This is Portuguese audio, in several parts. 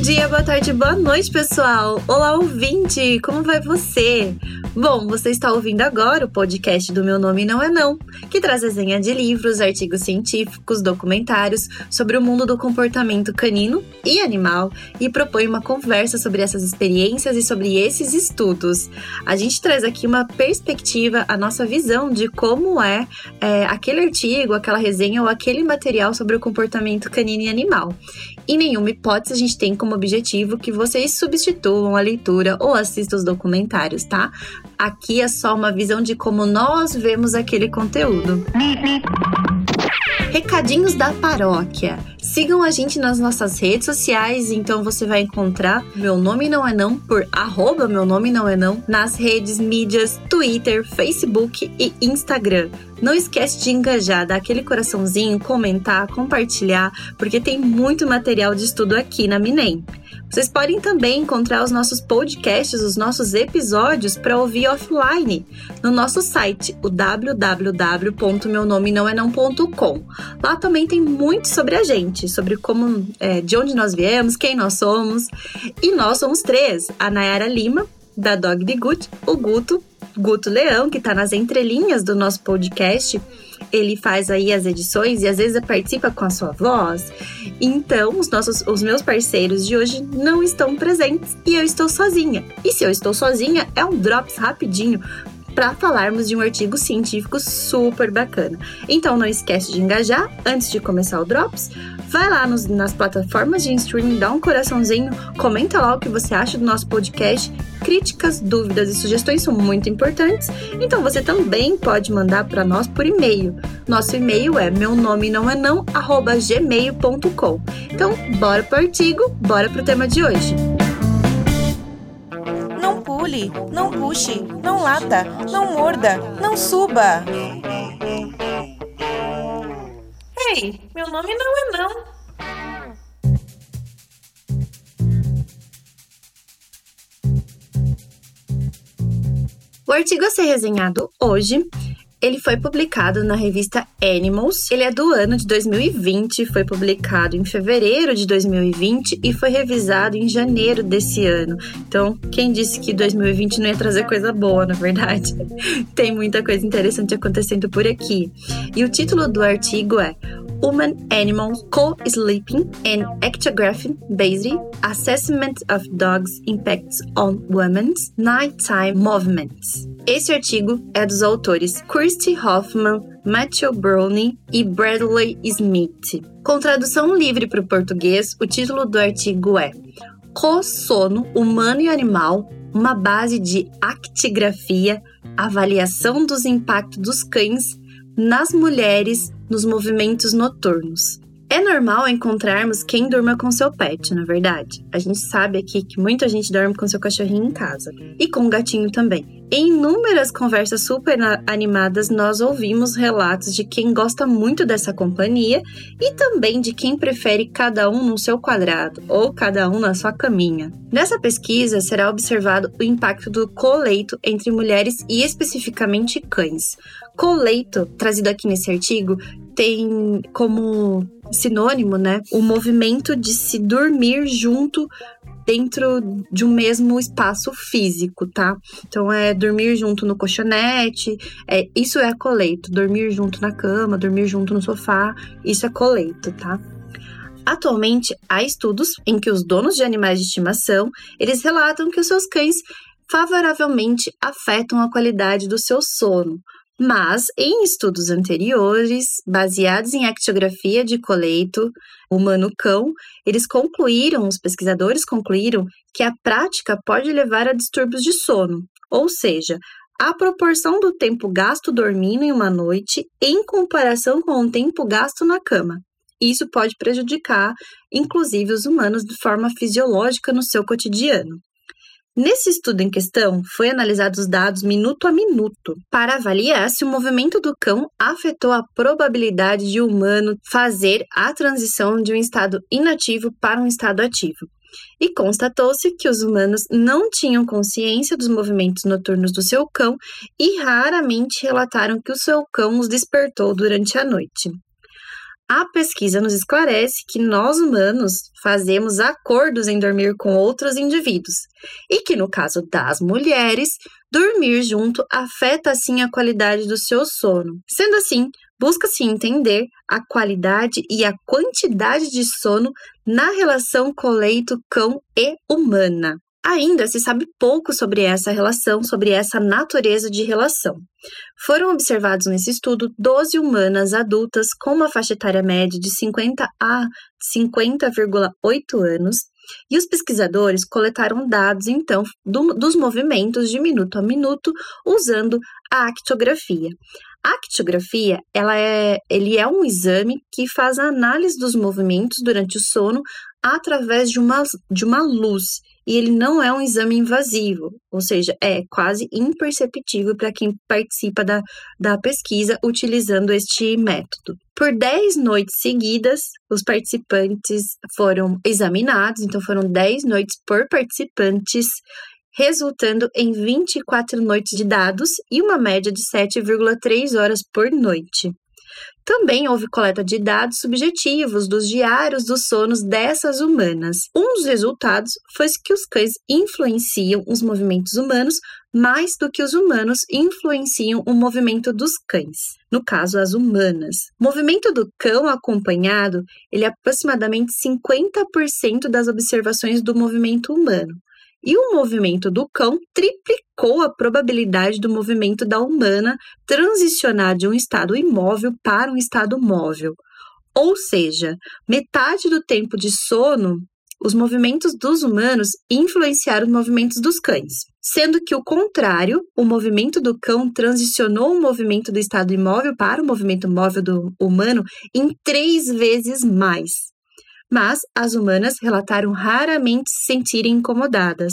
dia, boa tarde, boa noite, pessoal! Olá, ouvinte! Como vai você? Bom, você está ouvindo agora o podcast do Meu Nome Não É Não, que traz resenha de livros, artigos científicos, documentários sobre o mundo do comportamento canino e animal e propõe uma conversa sobre essas experiências e sobre esses estudos. A gente traz aqui uma perspectiva, a nossa visão de como é, é aquele artigo, aquela resenha ou aquele material sobre o comportamento canino e animal. Em nenhuma hipótese a gente tem como objetivo que vocês substituam a leitura ou assistam os documentários, tá? Aqui é só uma visão de como nós vemos aquele conteúdo. Recadinhos da paróquia. Sigam a gente nas nossas redes sociais, então você vai encontrar Meu Nome Não É Não por arroba Meu Nome Não É Não nas redes mídias Twitter, Facebook e Instagram. Não esquece de engajar, dar aquele coraçãozinho, comentar, compartilhar, porque tem muito material de estudo aqui na Minem. Vocês podem também encontrar os nossos podcasts, os nossos episódios para ouvir offline no nosso site, o www.meunomenãoenão.com. Lá também tem muito sobre a gente, sobre como, é, de onde nós viemos, quem nós somos. E nós somos três: a Nayara Lima, da Dog de Gut, o Guto, Guto Leão, que está nas entrelinhas do nosso podcast ele faz aí as edições e às vezes participa com a sua voz. Então, os nossos os meus parceiros de hoje não estão presentes e eu estou sozinha. E se eu estou sozinha, é um drops rapidinho para falarmos de um artigo científico super bacana. Então não esquece de engajar antes de começar o Drops. Vai lá nos, nas plataformas de streaming, dá um coraçãozinho, comenta lá o que você acha do nosso podcast. Críticas, dúvidas e sugestões são muito importantes. Então você também pode mandar para nós por e-mail. Nosso e-mail é meu nome não é não gmail.com. Então bora pro artigo, bora pro tema de hoje pule, não puxe, não lata, não morda, não suba. Ei, meu nome não é não. O artigo a ser resenhado hoje ele foi publicado na revista Animals. Ele é do ano de 2020, foi publicado em fevereiro de 2020 e foi revisado em janeiro desse ano. Então, quem disse que 2020 não ia trazer coisa boa, na verdade? Tem muita coisa interessante acontecendo por aqui. E o título do artigo é Human Animal Co-Sleeping and Ectography Based Assessment of Dogs Impacts on Women's Nighttime Movements. Esse artigo é dos autores Kirsty Hoffman, Matthew Browning e Bradley Smith. Com tradução livre para o português, o título do artigo é Co-sono humano e animal, uma base de actigrafia, avaliação dos impactos dos cães nas mulheres nos movimentos noturnos. É normal encontrarmos quem durma com seu pet, na verdade. A gente sabe aqui que muita gente dorme com seu cachorrinho em casa e com o gatinho também. Em inúmeras conversas super animadas, nós ouvimos relatos de quem gosta muito dessa companhia e também de quem prefere cada um no seu quadrado ou cada um na sua caminha. Nessa pesquisa será observado o impacto do coleito entre mulheres e especificamente cães. Coleito, trazido aqui nesse artigo, tem como sinônimo, né, o movimento de se dormir junto dentro de um mesmo espaço físico, tá? Então é dormir junto no colchonete, é, isso é coleito, dormir junto na cama, dormir junto no sofá, isso é coleito, tá? Atualmente há estudos em que os donos de animais de estimação, eles relatam que os seus cães favoravelmente afetam a qualidade do seu sono, mas, em estudos anteriores, baseados em actiografia de coleito humano-cão, eles concluíram, os pesquisadores concluíram, que a prática pode levar a distúrbios de sono, ou seja, a proporção do tempo gasto dormindo em uma noite em comparação com o tempo gasto na cama. Isso pode prejudicar, inclusive, os humanos de forma fisiológica no seu cotidiano. Nesse estudo em questão, foi analisados os dados minuto a minuto para avaliar se o movimento do cão afetou a probabilidade de o humano fazer a transição de um estado inativo para um estado ativo. E constatou-se que os humanos não tinham consciência dos movimentos noturnos do seu cão e raramente relataram que o seu cão os despertou durante a noite. A pesquisa nos esclarece que nós humanos fazemos acordos em dormir com outros indivíduos e que, no caso das mulheres, dormir junto afeta assim a qualidade do seu sono. Sendo assim, busca-se entender a qualidade e a quantidade de sono na relação coleito-cão e humana. Ainda se sabe pouco sobre essa relação, sobre essa natureza de relação. Foram observados nesse estudo 12 humanas adultas com uma faixa etária média de 50 a 50,8 anos, e os pesquisadores coletaram dados, então, do, dos movimentos de minuto a minuto usando a actiografia. A actiografia, ela é, ele é um exame que faz a análise dos movimentos durante o sono através de uma, de uma luz e ele não é um exame invasivo, ou seja, é quase imperceptível para quem participa da, da pesquisa utilizando este método. Por 10 noites seguidas, os participantes foram examinados, então foram 10 noites por participantes, resultando em 24 noites de dados e uma média de 7,3 horas por noite. Também houve coleta de dados subjetivos dos diários dos sonos dessas humanas. Um dos resultados foi que os cães influenciam os movimentos humanos mais do que os humanos influenciam o movimento dos cães. No caso, as humanas. O movimento do cão acompanhado, ele é aproximadamente 50% das observações do movimento humano e o movimento do cão triplicou a probabilidade do movimento da humana transicionar de um estado imóvel para um estado móvel. Ou seja, metade do tempo de sono, os movimentos dos humanos influenciaram os movimentos dos cães, sendo que o contrário, o movimento do cão transicionou o movimento do estado imóvel para o movimento móvel do humano em três vezes mais mas as humanas relataram raramente se sentirem incomodadas.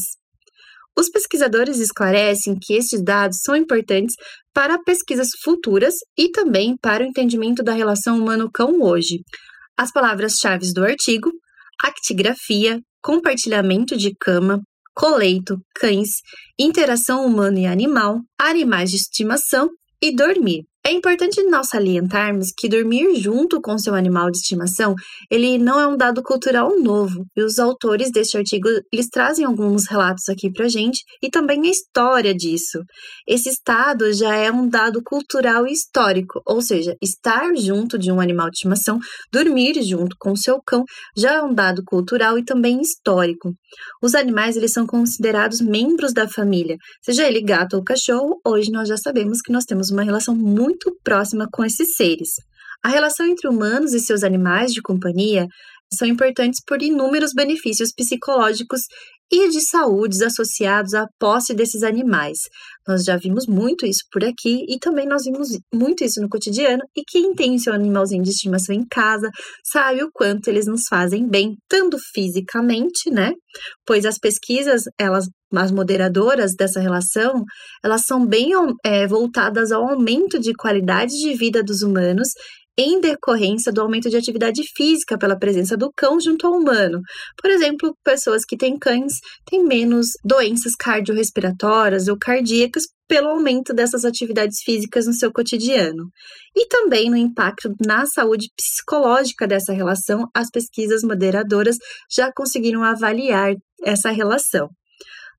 Os pesquisadores esclarecem que estes dados são importantes para pesquisas futuras e também para o entendimento da relação humano-cão hoje. As palavras-chave do artigo: actigrafia, compartilhamento de cama, coleito, cães, interação humano e animal, animais de estimação e dormir. É importante nós salientarmos que dormir junto com seu animal de estimação, ele não é um dado cultural novo, e os autores deste artigo, eles trazem alguns relatos aqui pra gente e também a história disso. Esse estado já é um dado cultural e histórico, ou seja, estar junto de um animal de estimação, dormir junto com seu cão, já é um dado cultural e também histórico. Os animais, eles são considerados membros da família, seja ele gato ou cachorro, hoje nós já sabemos que nós temos uma relação muito próxima com esses seres. A relação entre humanos e seus animais de companhia são importantes por inúmeros benefícios psicológicos e de saúde associados à posse desses animais. Nós já vimos muito isso por aqui e também nós vimos muito isso no cotidiano. E quem tem seu animalzinho de estimação em casa sabe o quanto eles nos fazem bem, tanto fisicamente, né? Pois as pesquisas, elas, as moderadoras dessa relação, elas são bem é, voltadas ao aumento de qualidade de vida dos humanos em decorrência do aumento de atividade física pela presença do cão junto ao humano. Por exemplo, pessoas que têm cães têm menos doenças cardiorrespiratórias ou cardíacas pelo aumento dessas atividades físicas no seu cotidiano. E também no impacto na saúde psicológica dessa relação, as pesquisas moderadoras já conseguiram avaliar essa relação.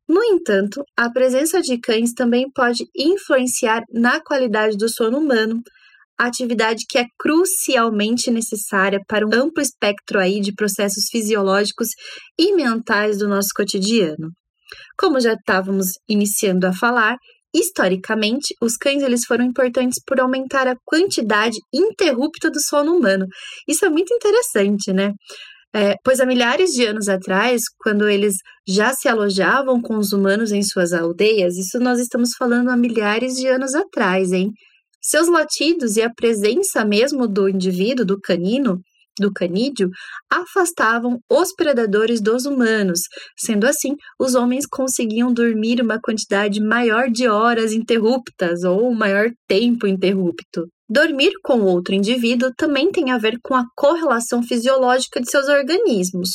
No entanto, a presença de cães também pode influenciar na qualidade do sono humano, atividade que é crucialmente necessária para um amplo espectro aí de processos fisiológicos e mentais do nosso cotidiano. Como já estávamos iniciando a falar, historicamente, os cães eles foram importantes por aumentar a quantidade interrupta do sono humano. Isso é muito interessante, né? É, pois há milhares de anos atrás, quando eles já se alojavam com os humanos em suas aldeias, isso nós estamos falando há milhares de anos atrás, hein? Seus latidos e a presença mesmo do indivíduo, do canino, do canídeo, afastavam os predadores dos humanos. Sendo assim, os homens conseguiam dormir uma quantidade maior de horas interruptas ou maior tempo interrupto. Dormir com outro indivíduo também tem a ver com a correlação fisiológica de seus organismos.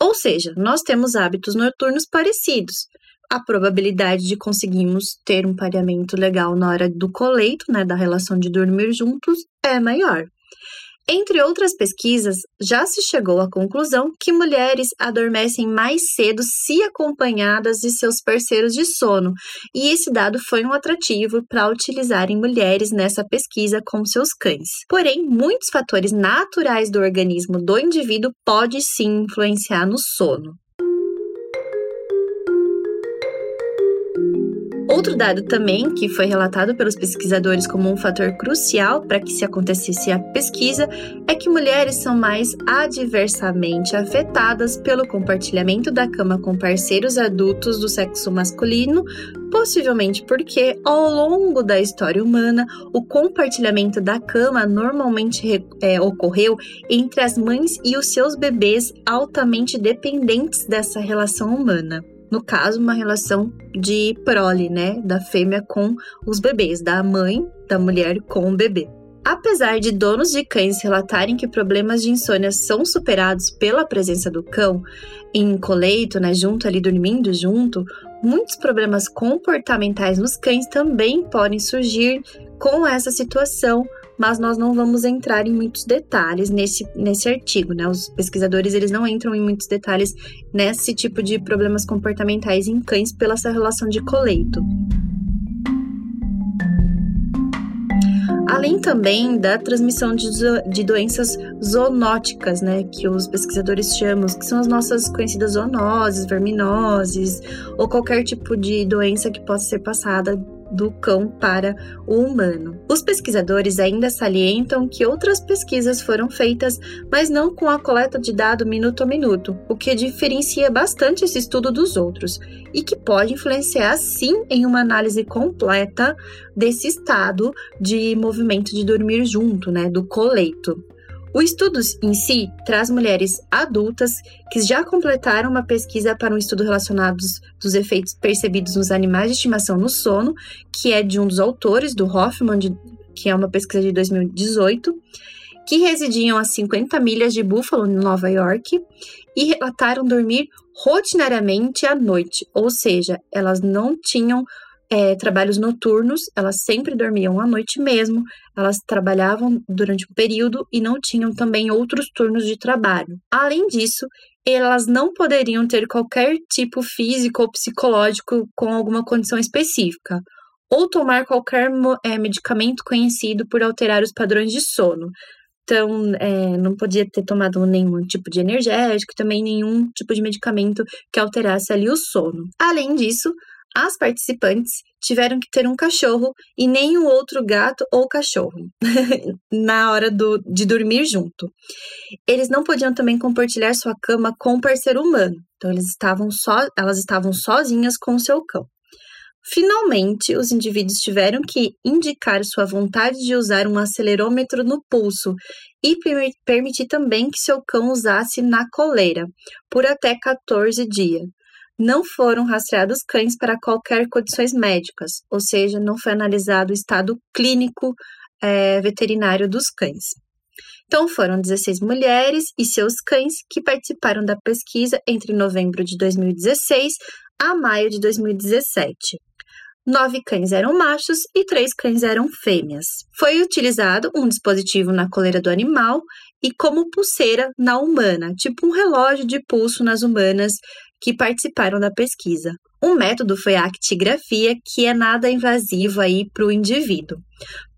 Ou seja, nós temos hábitos noturnos parecidos, a probabilidade de conseguirmos ter um pareamento legal na hora do coleito, né, da relação de dormir juntos, é maior. Entre outras pesquisas, já se chegou à conclusão que mulheres adormecem mais cedo se acompanhadas de seus parceiros de sono, e esse dado foi um atrativo para utilizarem mulheres nessa pesquisa com seus cães. Porém, muitos fatores naturais do organismo do indivíduo podem sim influenciar no sono. Outro dado também, que foi relatado pelos pesquisadores como um fator crucial para que se acontecesse a pesquisa, é que mulheres são mais adversamente afetadas pelo compartilhamento da cama com parceiros adultos do sexo masculino, possivelmente porque, ao longo da história humana, o compartilhamento da cama normalmente é, ocorreu entre as mães e os seus bebês altamente dependentes dessa relação humana no caso, uma relação de prole, né, da fêmea com os bebês, da mãe da mulher com o bebê. Apesar de donos de cães relatarem que problemas de insônia são superados pela presença do cão em coleito, né, junto ali dormindo junto, muitos problemas comportamentais nos cães também podem surgir com essa situação mas nós não vamos entrar em muitos detalhes nesse, nesse artigo, né? Os pesquisadores, eles não entram em muitos detalhes nesse tipo de problemas comportamentais em cães pela essa relação de coleito. além também da transmissão de, de, doenças zoonóticas, né, que os pesquisadores chamam, que são as nossas conhecidas zoonoses, verminoses, ou qualquer tipo de doença que possa ser passada do cão para o humano. Os pesquisadores ainda salientam que outras pesquisas foram feitas, mas não com a coleta de dado minuto a minuto, o que diferencia bastante esse estudo dos outros e que pode influenciar sim em uma análise completa desse estado de movimento de dormir junto, né, do coleito. O estudo em si traz mulheres adultas que já completaram uma pesquisa para um estudo relacionado dos efeitos percebidos nos animais de estimação no sono, que é de um dos autores, do Hoffman, de, que é uma pesquisa de 2018, que residiam a 50 milhas de Buffalo, em Nova York, e relataram dormir rotinariamente à noite, ou seja, elas não tinham é, trabalhos noturnos, elas sempre dormiam à noite mesmo, elas trabalhavam durante um período e não tinham também outros turnos de trabalho. Além disso, elas não poderiam ter qualquer tipo físico ou psicológico com alguma condição específica, ou tomar qualquer é, medicamento conhecido por alterar os padrões de sono. Então, é, não podia ter tomado nenhum tipo de energético, também nenhum tipo de medicamento que alterasse ali o sono. Além disso, as participantes tiveram que ter um cachorro e nenhum outro gato ou cachorro na hora do, de dormir junto. Eles não podiam também compartilhar sua cama com um parceiro humano, então eles estavam elas estavam sozinhas com o seu cão. Finalmente, os indivíduos tiveram que indicar sua vontade de usar um acelerômetro no pulso e permitir também que seu cão usasse na coleira por até 14 dias não foram rastreados cães para qualquer condições médicas, ou seja, não foi analisado o estado clínico é, veterinário dos cães. Então, foram 16 mulheres e seus cães que participaram da pesquisa entre novembro de 2016 a maio de 2017. Nove cães eram machos e três cães eram fêmeas. Foi utilizado um dispositivo na coleira do animal e como pulseira na humana, tipo um relógio de pulso nas humanas que participaram da pesquisa. Um método foi a actigrafia, que é nada invasivo aí para o indivíduo.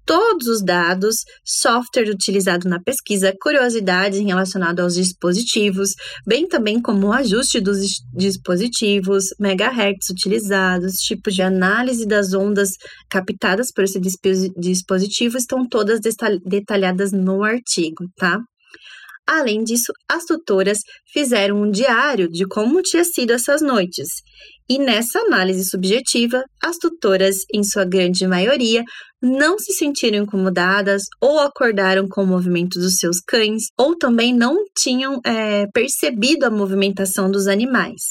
Todos os dados, software utilizado na pesquisa, curiosidades relacionadas aos dispositivos, bem também como o ajuste dos dispositivos, megahertz utilizados, tipos de análise das ondas captadas por esse dispositivo, estão todas detalhadas no artigo, tá? Além disso, as tutoras fizeram um diário de como tinha sido essas noites. E nessa análise subjetiva, as tutoras, em sua grande maioria, não se sentiram incomodadas ou acordaram com o movimento dos seus cães, ou também não tinham é, percebido a movimentação dos animais.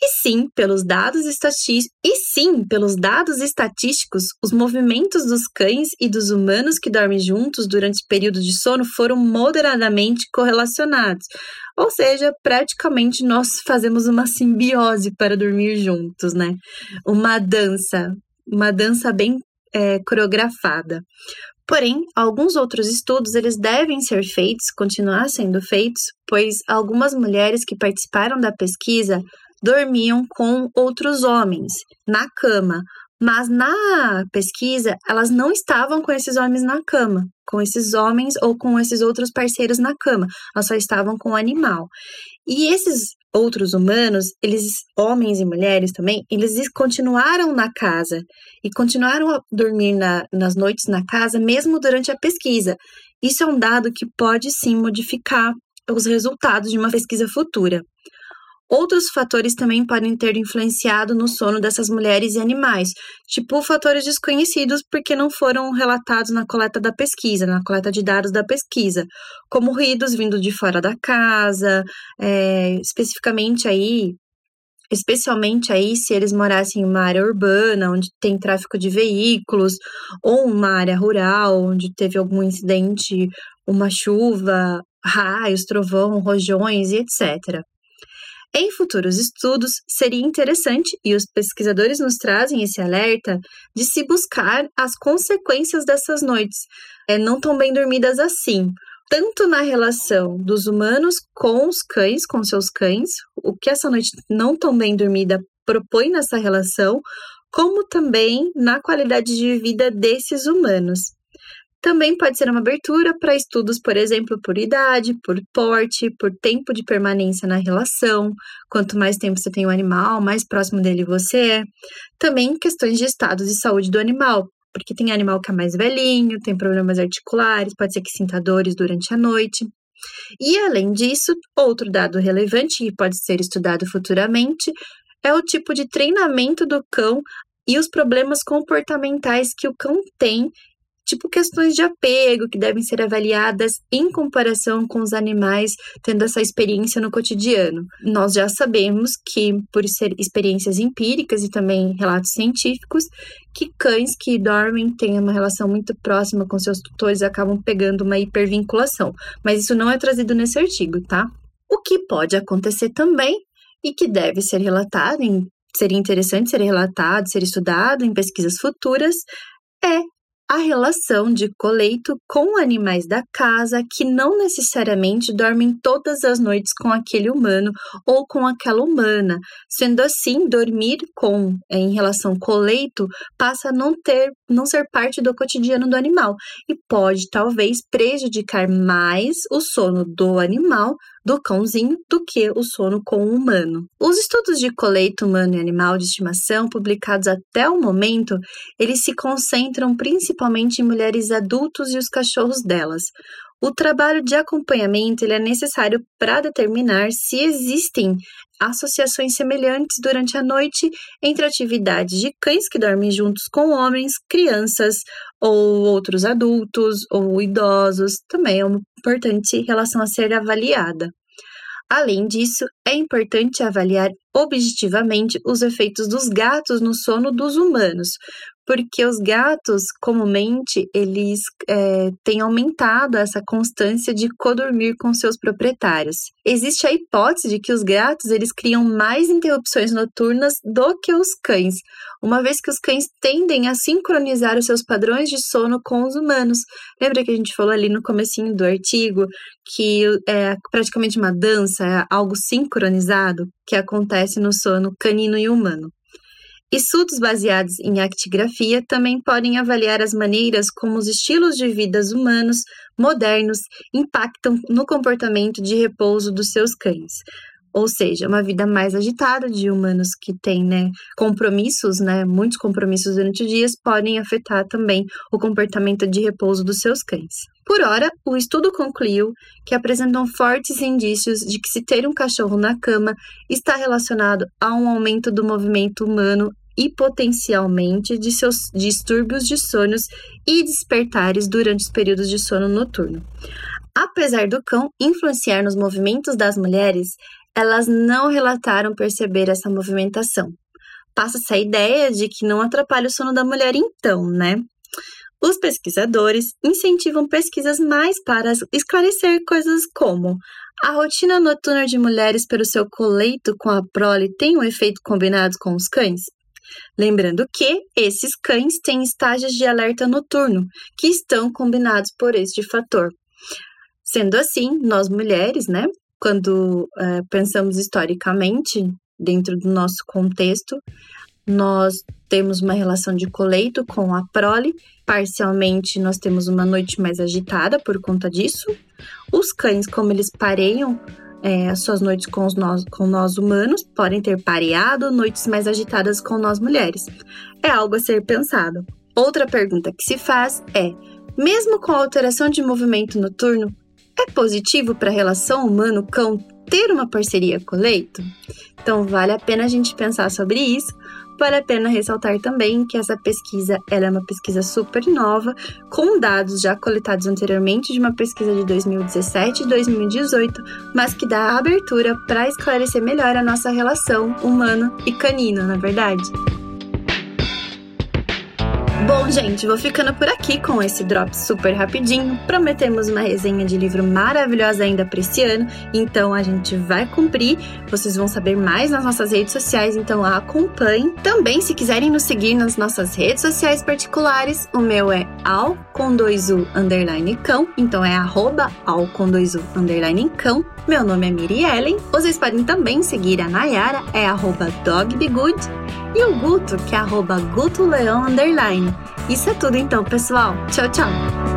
E sim, pelos dados estatísticos, e sim, pelos dados estatísticos, os movimentos dos cães e dos humanos que dormem juntos durante o período de sono foram moderadamente correlacionados. Ou seja, praticamente nós fazemos uma simbiose para dormir juntos, né? Uma dança, uma dança bem é, coreografada. Porém, alguns outros estudos eles devem ser feitos, continuar sendo feitos, pois algumas mulheres que participaram da pesquisa dormiam com outros homens na cama, mas na pesquisa elas não estavam com esses homens na cama, com esses homens ou com esses outros parceiros na cama, elas só estavam com o animal. E esses outros humanos, eles, homens e mulheres também, eles continuaram na casa e continuaram a dormir na, nas noites na casa, mesmo durante a pesquisa. Isso é um dado que pode sim modificar os resultados de uma pesquisa futura. Outros fatores também podem ter influenciado no sono dessas mulheres e animais, tipo fatores desconhecidos porque não foram relatados na coleta da pesquisa, na coleta de dados da pesquisa, como ruídos vindo de fora da casa, é, especificamente aí, especialmente aí se eles morassem em uma área urbana, onde tem tráfego de veículos, ou uma área rural, onde teve algum incidente, uma chuva, raios, trovão, rojões e etc. Em futuros estudos, seria interessante, e os pesquisadores nos trazem esse alerta, de se buscar as consequências dessas noites, é, não tão bem dormidas assim, tanto na relação dos humanos com os cães, com seus cães, o que essa noite não tão bem dormida propõe nessa relação, como também na qualidade de vida desses humanos. Também pode ser uma abertura para estudos, por exemplo, por idade, por porte, por tempo de permanência na relação. Quanto mais tempo você tem o animal, mais próximo dele você é. Também questões de estado de saúde do animal, porque tem animal que é mais velhinho, tem problemas articulares, pode ser que sinta dores durante a noite. E além disso, outro dado relevante que pode ser estudado futuramente é o tipo de treinamento do cão e os problemas comportamentais que o cão tem tipo questões de apego que devem ser avaliadas em comparação com os animais tendo essa experiência no cotidiano. Nós já sabemos que, por ser experiências empíricas e também relatos científicos, que cães que dormem têm uma relação muito próxima com seus tutores acabam pegando uma hipervinculação, mas isso não é trazido nesse artigo, tá? O que pode acontecer também e que deve ser relatado seria interessante ser relatado, ser estudado em pesquisas futuras, é a relação de coleito com animais da casa que não necessariamente dormem todas as noites com aquele humano ou com aquela humana. Sendo assim, dormir com em relação coleito passa a não ter, não ser parte do cotidiano do animal e pode talvez prejudicar mais o sono do animal do cãozinho do que o sono com o humano. Os estudos de coleito humano e animal de estimação publicados até o momento, eles se concentram principalmente em mulheres adultos e os cachorros delas. O trabalho de acompanhamento ele é necessário para determinar se existem associações semelhantes durante a noite entre atividades de cães que dormem juntos com homens, crianças ou outros adultos ou idosos. Também é uma importante relação a ser avaliada. Além disso, é importante avaliar objetivamente os efeitos dos gatos no sono dos humanos, porque os gatos, comumente, eles é, têm aumentado essa constância de codormir com seus proprietários. Existe a hipótese de que os gatos eles criam mais interrupções noturnas do que os cães, uma vez que os cães tendem a sincronizar os seus padrões de sono com os humanos. Lembra que a gente falou ali no comecinho do artigo que é praticamente uma dança, é algo sincronizado que acontece no sono canino e humano. Estudos baseados em actigrafia também podem avaliar as maneiras como os estilos de vida humanos modernos impactam no comportamento de repouso dos seus cães. Ou seja, uma vida mais agitada de humanos que têm né, compromissos, né, muitos compromissos durante o dia, podem afetar também o comportamento de repouso dos seus cães. Por ora, o estudo concluiu que apresentam fortes indícios de que se ter um cachorro na cama está relacionado a um aumento do movimento humano e potencialmente de seus distúrbios de sonhos e despertares durante os períodos de sono noturno. Apesar do cão influenciar nos movimentos das mulheres, elas não relataram perceber essa movimentação. Passa-se a ideia de que não atrapalha o sono da mulher, então, né? Os pesquisadores incentivam pesquisas mais para esclarecer coisas como a rotina noturna de mulheres pelo seu coleito com a prole tem um efeito combinado com os cães? Lembrando que esses cães têm estágios de alerta noturno, que estão combinados por este fator. Sendo assim, nós mulheres, né, quando é, pensamos historicamente, dentro do nosso contexto, nós temos uma relação de coleito com a prole, parcialmente nós temos uma noite mais agitada por conta disso. Os cães, como eles pareiam é, as suas noites com, os nós, com nós humanos, podem ter pareado noites mais agitadas com nós mulheres. É algo a ser pensado. Outra pergunta que se faz é: mesmo com a alteração de movimento noturno, é positivo para a relação humano-cão ter uma parceria com o leito? Então, vale a pena a gente pensar sobre isso, Vale a pena ressaltar também que essa pesquisa é uma pesquisa super nova, com dados já coletados anteriormente de uma pesquisa de 2017 e 2018, mas que dá abertura para esclarecer melhor a nossa relação humano e canino, na é verdade. Bom, gente, vou ficando por aqui com esse drop super rapidinho. Prometemos uma resenha de livro maravilhosa ainda para esse ano, então a gente vai cumprir. Vocês vão saber mais nas nossas redes sociais, então acompanhem. Também, se quiserem nos seguir nas nossas redes sociais particulares, o meu é al com dois u underline cão, então é arroba al com dois u underline cão. Meu nome é Miri Ellen. Vocês podem também seguir a Nayara, é arroba dogbegood e o Guto, que é arroba gutoleão underline. Isso é tudo então, pessoal. Tchau, tchau!